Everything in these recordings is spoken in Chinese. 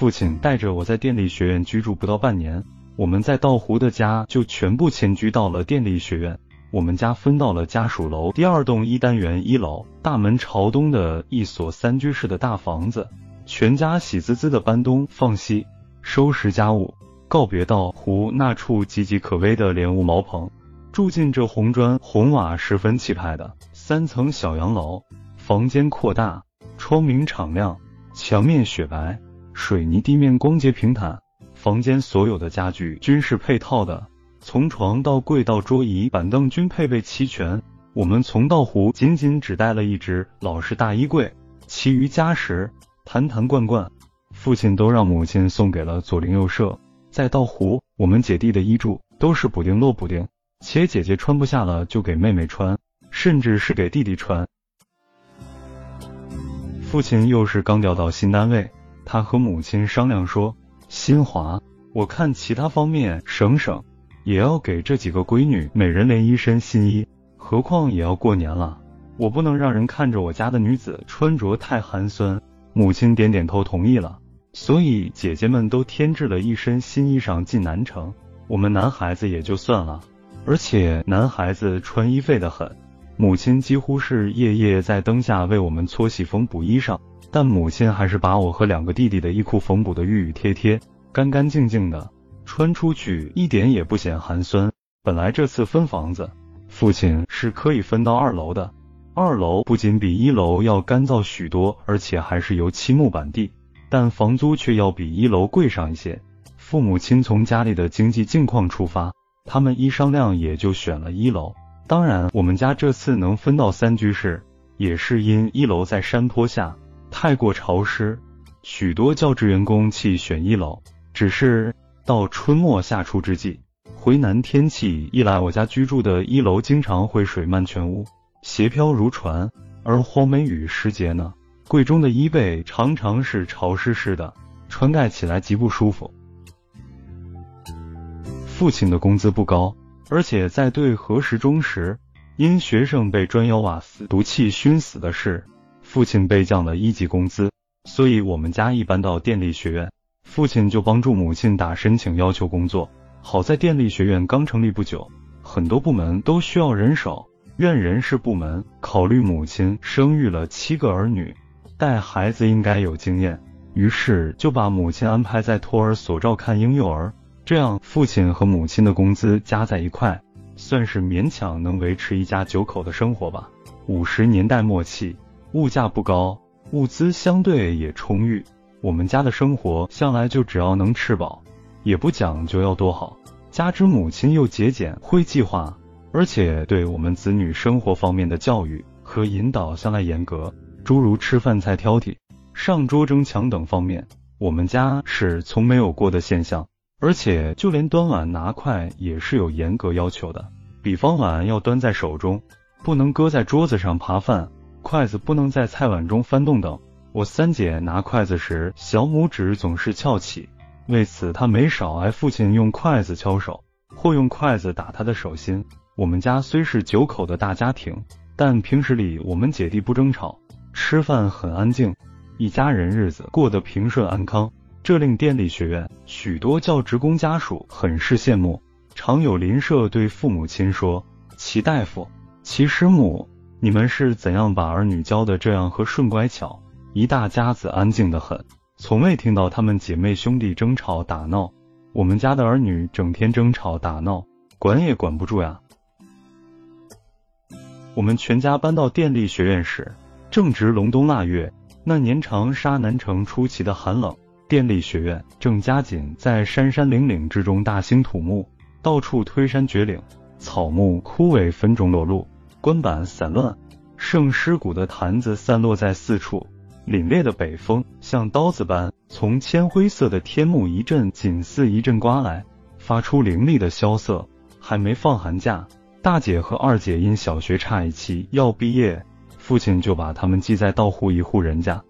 父亲带着我在电力学院居住不到半年，我们在道湖的家就全部迁居到了电力学院。我们家分到了家属楼第二栋一单元一楼，大门朝东的一所三居室的大房子。全家喜滋滋的搬东放西，收拾家务，告别道湖那处岌岌可危的连屋茅棚，住进这红砖红瓦十分气派的三层小洋楼。房间扩大，窗明敞亮，墙面雪白，水泥地面光洁平坦。房间所有的家具均是配套的。从床到柜到桌椅板凳均配备齐全。我们从道湖仅仅只带了一只老式大衣柜，其余家什坛坛罐罐，父亲都让母亲送给了左邻右舍。在道湖，我们姐弟的衣著都是补丁摞补丁，且姐姐穿不下了就给妹妹穿，甚至是给弟弟穿。父亲又是刚调到新单位，他和母亲商量说：“新华，我看其他方面省省。”也要给这几个闺女每人连一身新衣，何况也要过年了，我不能让人看着我家的女子穿着太寒酸。母亲点点头同意了，所以姐姐们都添置了一身新衣裳进南城。我们男孩子也就算了，而且男孩子穿衣费得很，母亲几乎是夜夜在灯下为我们搓洗缝补衣裳，但母亲还是把我和两个弟弟的衣裤缝补的熠熠帖帖、干干净净的。穿出去一点也不显寒酸。本来这次分房子，父亲是可以分到二楼的。二楼不仅比一楼要干燥许多，而且还是油漆木板地，但房租却要比一楼贵上一些。父母亲从家里的经济境况出发，他们一商量也就选了一楼。当然，我们家这次能分到三居室，也是因一楼在山坡下，太过潮湿，许多教职员工弃选一楼。只是。到春末夏初之际，回南天气一来，我家居住的一楼经常会水漫全屋，斜飘如船；而黄梅雨时节呢，柜中的衣被常常是潮湿湿的，穿盖起来极不舒服。父亲的工资不高，而且在对核实中时，因学生被砖窑瓦斯毒气熏死的事，父亲被降了一级工资，所以我们家一搬到电力学院。父亲就帮助母亲打申请要求工作。好在电力学院刚成立不久，很多部门都需要人手。院人事部门考虑母亲生育了七个儿女，带孩子应该有经验，于是就把母亲安排在托儿所照看婴幼儿。这样，父亲和母亲的工资加在一块，算是勉强能维持一家九口的生活吧。五十年代末期，物价不高，物资相对也充裕。我们家的生活向来就只要能吃饱，也不讲究要多好。加之母亲又节俭会计划，而且对我们子女生活方面的教育和引导向来严格，诸如吃饭菜挑剔、上桌争抢等方面，我们家是从没有过的现象。而且就连端碗拿筷也是有严格要求的，比方碗要端在手中，不能搁在桌子上扒饭，筷子不能在菜碗中翻动等。我三姐拿筷子时，小拇指总是翘起，为此她没少挨父亲用筷子敲手，或用筷子打她的手心。我们家虽是九口的大家庭，但平时里我们姐弟不争吵，吃饭很安静，一家人日子过得平顺安康，这令电力学院许多教职工家属很是羡慕。常有邻舍对父母亲说：“齐大夫、齐师母，你们是怎样把儿女教的这样和顺乖巧？”一大家子安静的很，从未听到他们姐妹兄弟争吵打闹。我们家的儿女整天争吵打闹，管也管不住呀。我们全家搬到电力学院时，正值隆冬腊月，那年长沙南城出奇的寒冷。电力学院正加紧在山山岭岭之中大兴土木，到处推山掘岭，草木枯萎，分种裸露，棺板散乱，剩尸骨的坛子散落在四处。凛冽的北风像刀子般从铅灰色的天幕一阵紧似一阵刮来，发出凌厉的萧瑟。还没放寒假，大姐和二姐因小学差一期要毕业，父亲就把他们寄在道户一户人家。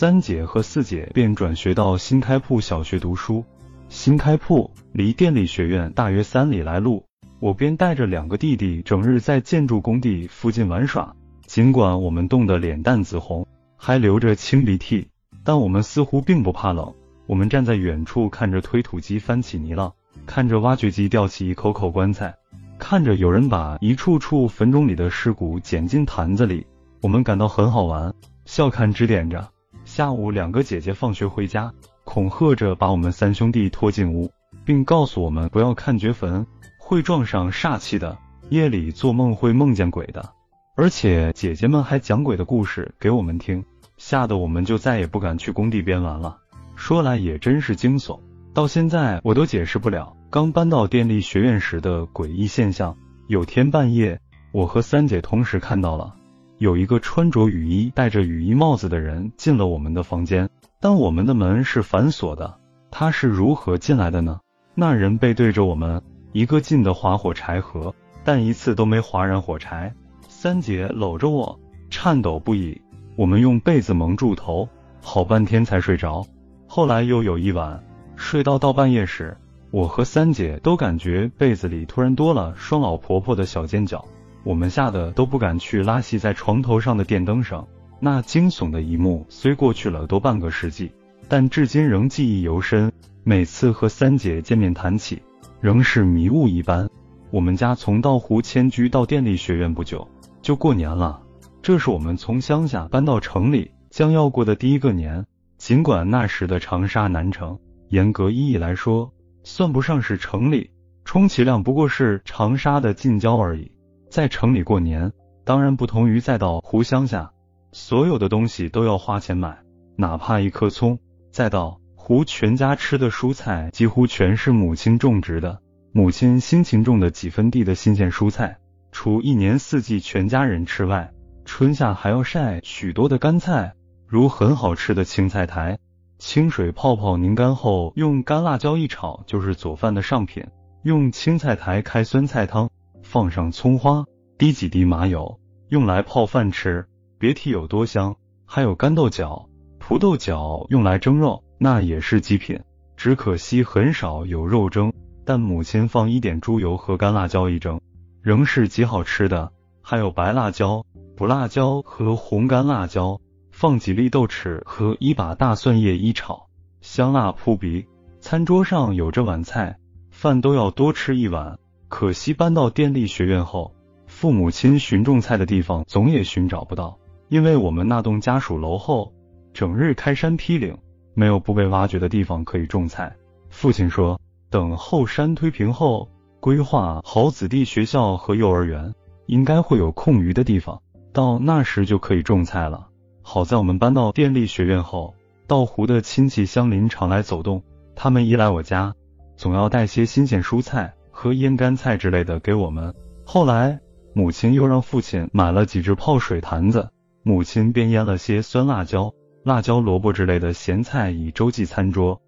三姐和四姐便转学到新开铺小学读书。新开铺离电力学院大约三里来路，我便带着两个弟弟整日在建筑工地附近玩耍。尽管我们冻得脸蛋紫红。还流着清鼻涕，但我们似乎并不怕冷。我们站在远处看着推土机翻起泥浪，看着挖掘机吊起一口口棺材，看着有人把一处处坟冢里的尸骨捡进坛子里，我们感到很好玩，笑看指点着。下午，两个姐姐放学回家，恐吓着把我们三兄弟拖进屋，并告诉我们不要看掘坟，会撞上煞气的，夜里做梦会梦见鬼的。而且姐姐们还讲鬼的故事给我们听，吓得我们就再也不敢去工地边玩了。说来也真是惊悚，到现在我都解释不了刚搬到电力学院时的诡异现象。有天半夜，我和三姐同时看到了，有一个穿着雨衣、戴着雨衣帽子的人进了我们的房间，但我们的门是反锁的，他是如何进来的呢？那人背对着我们，一个劲的划火柴盒，但一次都没划燃火柴。三姐搂着我，颤抖不已。我们用被子蒙住头，好半天才睡着。后来又有一晚，睡到到半夜时，我和三姐都感觉被子里突然多了双老婆婆的小尖角，我们吓得都不敢去拉系在床头上的电灯上。那惊悚的一幕虽过去了多半个世纪，但至今仍记忆犹深。每次和三姐见面谈起，仍是迷雾一般。我们家从道湖迁居到电力学院不久。就过年了，这是我们从乡下搬到城里将要过的第一个年。尽管那时的长沙南城，严格意义来说算不上是城里，充其量不过是长沙的近郊而已。在城里过年，当然不同于再到湖乡下，所有的东西都要花钱买，哪怕一颗葱。再到湖，全家吃的蔬菜几乎全是母亲种植的，母亲辛勤种的几分地的新鲜蔬菜。除一年四季全家人吃外，春夏还要晒许多的干菜，如很好吃的青菜苔，清水泡泡拧干后用干辣椒一炒就是佐饭的上品。用青菜苔开酸菜汤，放上葱花，滴几滴麻油，用来泡饭吃，别提有多香。还有干豆角、蒲豆角用来蒸肉，那也是极品。只可惜很少有肉蒸，但母亲放一点猪油和干辣椒一蒸。仍是极好吃的，还有白辣椒、不辣椒和红干辣椒，放几粒豆豉和一把大蒜叶一炒，香辣扑鼻。餐桌上有这碗菜，饭都要多吃一碗。可惜搬到电力学院后，父母亲寻种菜的地方总也寻找不到，因为我们那栋家属楼后整日开山劈岭，没有不被挖掘的地方可以种菜。父亲说，等后山推平后。规划好子弟学校和幼儿园，应该会有空余的地方，到那时就可以种菜了。好在我们搬到电力学院后，稻湖的亲戚乡邻常来走动，他们一来我家，总要带些新鲜蔬菜和腌干菜之类的给我们。后来母亲又让父亲买了几只泡水坛子，母亲便腌了些酸辣椒、辣椒萝卜之类的咸菜以周济餐桌。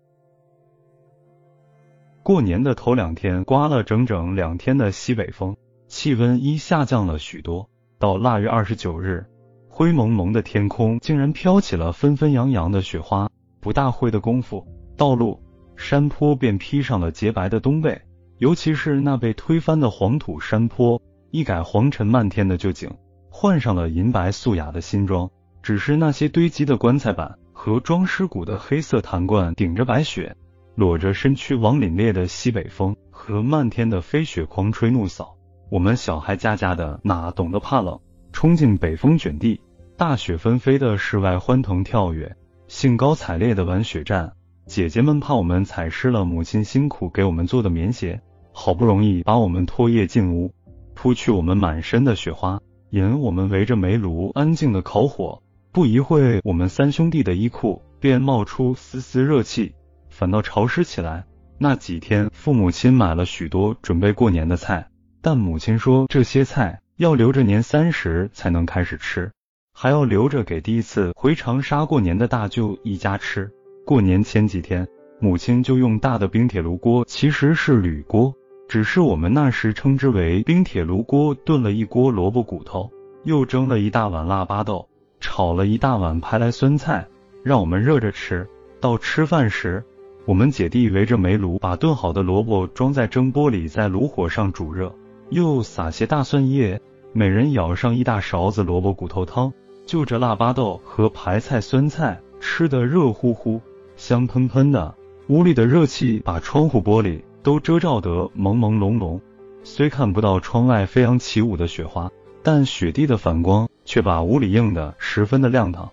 过年的头两天，刮了整整两天的西北风，气温一下降了许多。到腊月二十九日，灰蒙蒙的天空竟然飘起了纷纷扬扬的雪花。不大会的功夫，道路、山坡便披上了洁白的冬被。尤其是那被推翻的黄土山坡，一改黄尘漫天的旧景，换上了银白素雅的新装。只是那些堆积的棺材板和装尸骨的黑色坛罐，顶着白雪。裸着身躯往凛冽的西北风和漫天的飞雪狂吹怒扫，我们小孩家家的哪懂得怕冷，冲进北风卷地，大雪纷飞的室外欢腾跳跃，兴高采烈的玩雪战。姐姐们怕我们踩湿了母亲辛苦给我们做的棉鞋，好不容易把我们拖曳进屋，扑去我们满身的雪花，引我们围着煤炉安静的烤火。不一会，我们三兄弟的衣裤便冒出丝丝热气。反倒潮湿起来。那几天，父母亲买了许多准备过年的菜，但母亲说这些菜要留着年三十才能开始吃，还要留着给第一次回长沙过年的大舅一家吃。过年前几天，母亲就用大的冰铁炉锅，其实是铝锅，只是我们那时称之为冰铁炉锅，炖了一锅萝卜骨头，又蒸了一大碗腊八豆，炒了一大碗排来酸菜，让我们热着吃。到吃饭时。我们姐弟围着煤炉，把炖好的萝卜装在蒸锅里，在炉火上煮热，又撒些大蒜叶，每人舀上一大勺子萝卜骨头汤，就着腊八豆和排菜、酸菜，吃得热乎乎。香喷喷的。屋里的热气把窗户玻璃都遮罩得朦朦胧胧，虽看不到窗外飞扬起舞的雪花，但雪地的反光却把屋里映得十分的亮堂。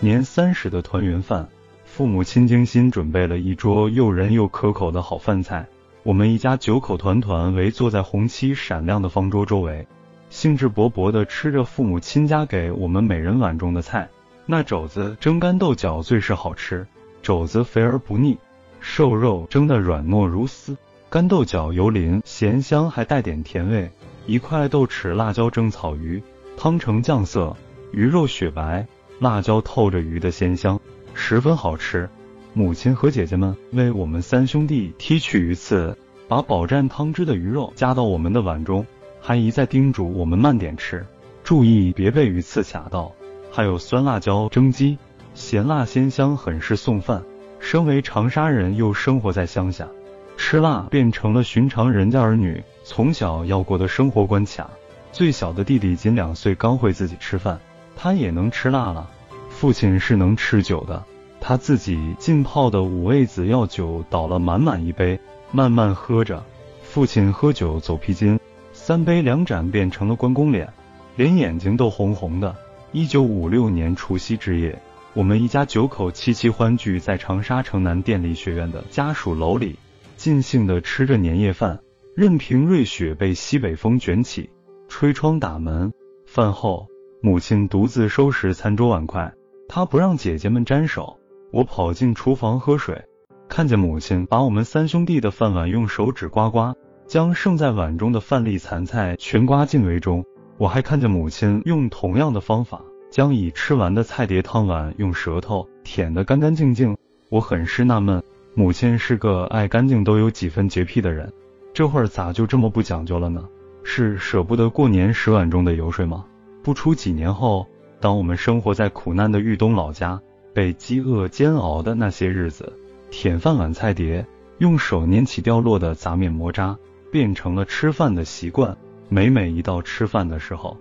年三十的团圆饭，父母亲精心准备了一桌诱人又可口的好饭菜。我们一家九口团团围坐在红漆闪亮的方桌周围，兴致勃勃地吃着父母亲家给我们每人碗中的菜。那肘子蒸干豆角最是好吃。肘子肥而不腻，瘦肉蒸得软糯如丝，干豆角油淋咸香，还带点甜味。一块豆豉辣椒蒸草鱼，汤呈酱色，鱼肉雪白，辣椒透着鱼的鲜香，十分好吃。母亲和姐姐们为我们三兄弟剔去鱼刺，把饱蘸汤汁的鱼肉夹到我们的碗中，还一再叮嘱我们慢点吃，注意别被鱼刺卡到。还有酸辣椒蒸鸡。咸辣鲜香，很是送饭。身为长沙人，又生活在乡下，吃辣变成了寻常人家儿女从小要过的生活关卡。最小的弟弟仅两岁，刚会自己吃饭，他也能吃辣了。父亲是能吃酒的，他自己浸泡的五味子药酒倒了满满一杯，慢慢喝着。父亲喝酒走皮筋，三杯两盏变成了关公脸，连眼睛都红红的。一九五六年除夕之夜。我们一家九口齐齐欢聚在长沙城南电力学院的家属楼里，尽兴地吃着年夜饭，任凭瑞雪被西北风卷起，吹窗打门。饭后，母亲独自收拾餐桌碗筷，她不让姐姐们沾手。我跑进厨房喝水，看见母亲把我们三兄弟的饭碗用手指刮刮，将剩在碗中的饭粒残菜全刮进围中。我还看见母亲用同样的方法。将已吃完的菜碟汤碗用舌头舔得干干净净，我很是纳闷，母亲是个爱干净都有几分洁癖的人，这会儿咋就这么不讲究了呢？是舍不得过年十碗中的油水吗？不出几年后，当我们生活在苦难的豫东老家，被饥饿煎熬的那些日子，舔饭碗菜碟，用手捻起掉落的杂面馍渣，变成了吃饭的习惯。每每一到吃饭的时候，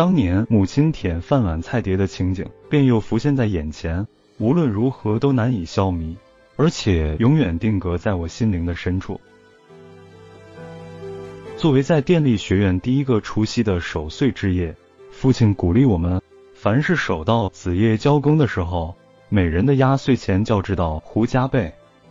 当年母亲舔饭碗菜碟的情景，便又浮现在眼前，无论如何都难以消弭，而且永远定格在我心灵的深处。作为在电力学院第一个除夕的守岁之夜，父亲鼓励我们，凡是守到子夜交更的时候，每人的压岁钱较知道胡加倍。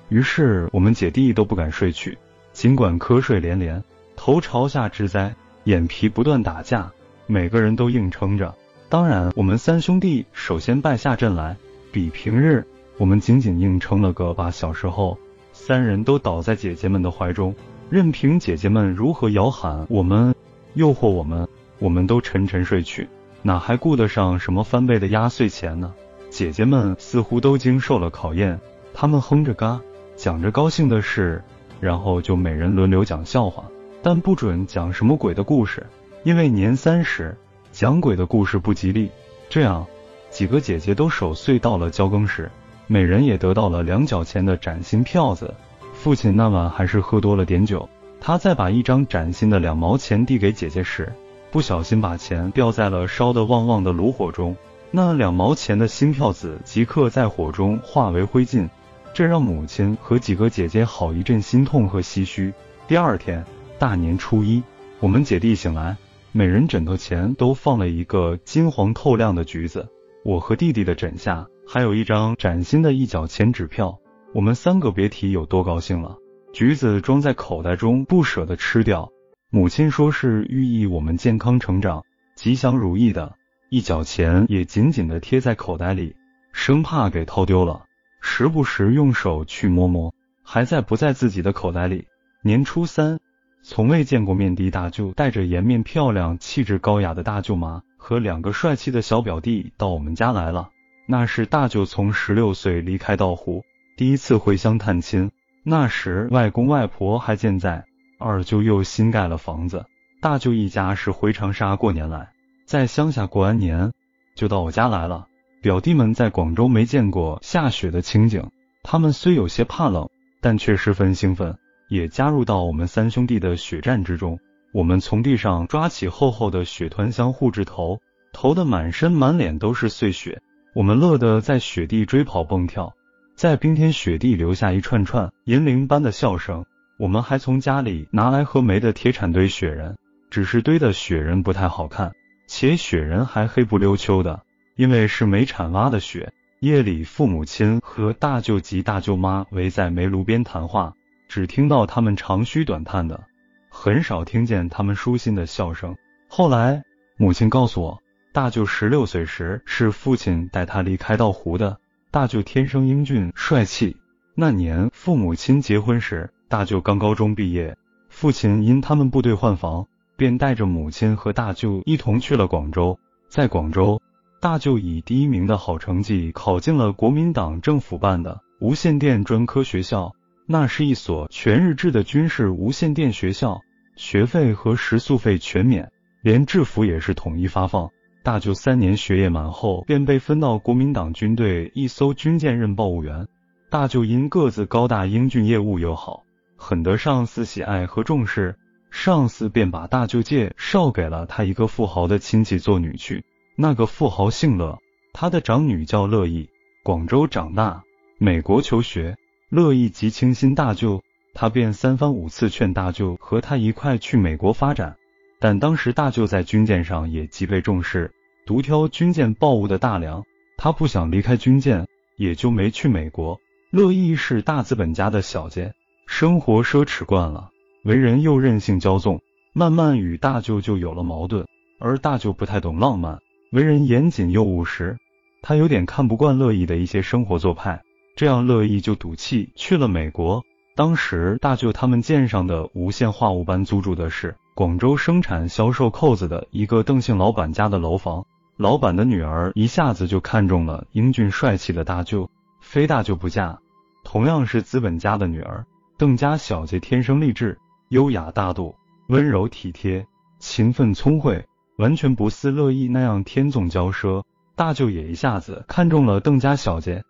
于是我们姐弟都不敢睡去，尽管瞌睡连连，头朝下之灾，眼皮不断打架。每个人都硬撑着，当然，我们三兄弟首先败下阵来。比平日，我们仅仅硬撑了个把小时后，三人都倒在姐姐们的怀中，任凭姐姐们如何摇喊我们，诱惑我们，我们都沉沉睡去，哪还顾得上什么翻倍的压岁钱呢？姐姐们似乎都经受了考验，她们哼着嘎，讲着高兴的事，然后就每人轮流讲笑话，但不准讲什么鬼的故事。因为年三十讲鬼的故事不吉利，这样几个姐姐都守岁到了交更时，每人也得到了两角钱的崭新票子。父亲那晚还是喝多了点酒，他再把一张崭新的两毛钱递给姐姐时，不小心把钱掉在了烧得旺旺的炉火中，那两毛钱的新票子即刻在火中化为灰烬，这让母亲和几个姐姐好一阵心痛和唏嘘。第二天大年初一，我们姐弟醒来。每人枕头前都放了一个金黄透亮的橘子，我和弟弟的枕下还有一张崭新的一角钱纸票，我们三个别提有多高兴了。橘子装在口袋中，不舍得吃掉。母亲说是寓意我们健康成长、吉祥如意的，一角钱也紧紧的贴在口袋里，生怕给偷丢了，时不时用手去摸摸，还在不在自己的口袋里。年初三。从未见过面的大舅带着颜面漂亮、气质高雅的大舅妈和两个帅气的小表弟到我们家来了。那是大舅从十六岁离开稻湖，第一次回乡探亲。那时外公外婆还健在，二舅又新盖了房子。大舅一家是回长沙过年来，在乡下过完年就到我家来了。表弟们在广州没见过下雪的情景，他们虽有些怕冷，但却十分兴奋。也加入到我们三兄弟的血战之中。我们从地上抓起厚厚的雪团，相互掷投，投的满身满脸都是碎雪。我们乐得在雪地追跑蹦跳，在冰天雪地留下一串串银铃般的笑声。我们还从家里拿来和煤的铁铲堆雪人，只是堆的雪人不太好看，且雪人还黑不溜秋的，因为是煤铲挖的雪。夜里，父母亲和大舅及大舅妈围在煤炉边谈话，只听到他们长吁短叹的，很少听见他们舒心的笑声。后来，母亲告诉我，大舅十六岁时是父亲带他离开稻湖的。大舅天生英俊帅气，那年父母亲结婚时，大舅刚高中毕业，父亲因他们部队换房，便带着母亲和大舅一同去了广州，在广州。大舅以第一名的好成绩考进了国民党政府办的无线电专科学校，那是一所全日制的军事无线电学校，学费和食宿费全免，连制服也是统一发放。大舅三年学业满后，便被分到国民党军队一艘军舰任报务员。大舅因个子高大、英俊、业务又好，很得上司喜爱和重视，上司便把大舅介绍给了他一个富豪的亲戚做女婿。那个富豪姓乐，他的长女叫乐意，广州长大，美国求学。乐意极倾心大舅，他便三番五次劝大舅和他一块去美国发展。但当时大舅在军舰上也极被重视，独挑军舰报务的大梁，他不想离开军舰，也就没去美国。乐意是大资本家的小姐，生活奢侈惯了，为人又任性骄纵，慢慢与大舅就有了矛盾。而大舅不太懂浪漫。为人严谨又务实，他有点看不惯乐意的一些生活做派，这样乐意就赌气去了美国。当时大舅他们舰上的无线话务班租住的是广州生产销售扣子的一个邓姓老板家的楼房，老板的女儿一下子就看中了英俊帅气的大舅，非大舅不嫁。同样是资本家的女儿，邓家小姐天生丽质，优雅大度，温柔体贴，勤奋聪慧。完全不似乐意那样天纵骄奢，大舅也一下子看中了邓家小姐。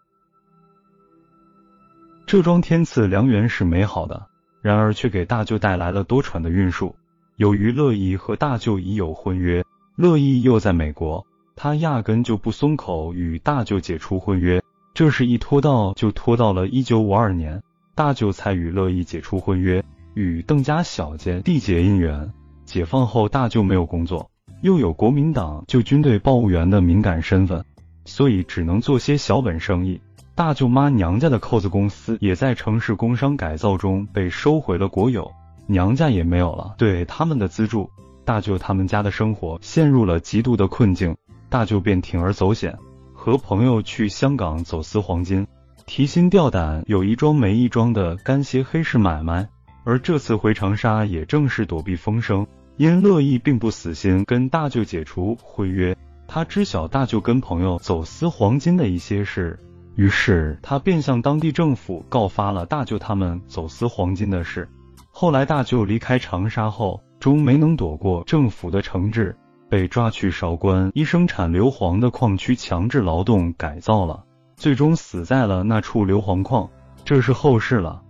这桩天赐良缘是美好的，然而却给大舅带来了多舛的运数。由于乐意和大舅已有婚约，乐意又在美国，他压根就不松口与大舅解除婚约。这事一拖到就拖到了一九五二年，大舅才与乐意解除婚约，与邓家小姐缔结姻缘。解放后，大舅没有工作。又有国民党旧军队报务员的敏感身份，所以只能做些小本生意。大舅妈娘家的扣子公司也在城市工商改造中被收回了国有，娘家也没有了对他们的资助，大舅他们家的生活陷入了极度的困境。大舅便铤而走险，和朋友去香港走私黄金，提心吊胆有一桩没一桩的干些黑市买卖。而这次回长沙也正是躲避风声。因乐意并不死心跟大舅解除婚约，他知晓大舅跟朋友走私黄金的一些事，于是他便向当地政府告发了大舅他们走私黄金的事。后来大舅离开长沙后，终没能躲过政府的惩治，被抓去韶关一生产硫磺的矿区强制劳动改造了，最终死在了那处硫磺矿。这是后事了。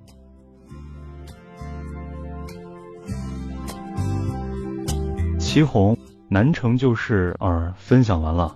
祁红，南城旧事二，分享完了。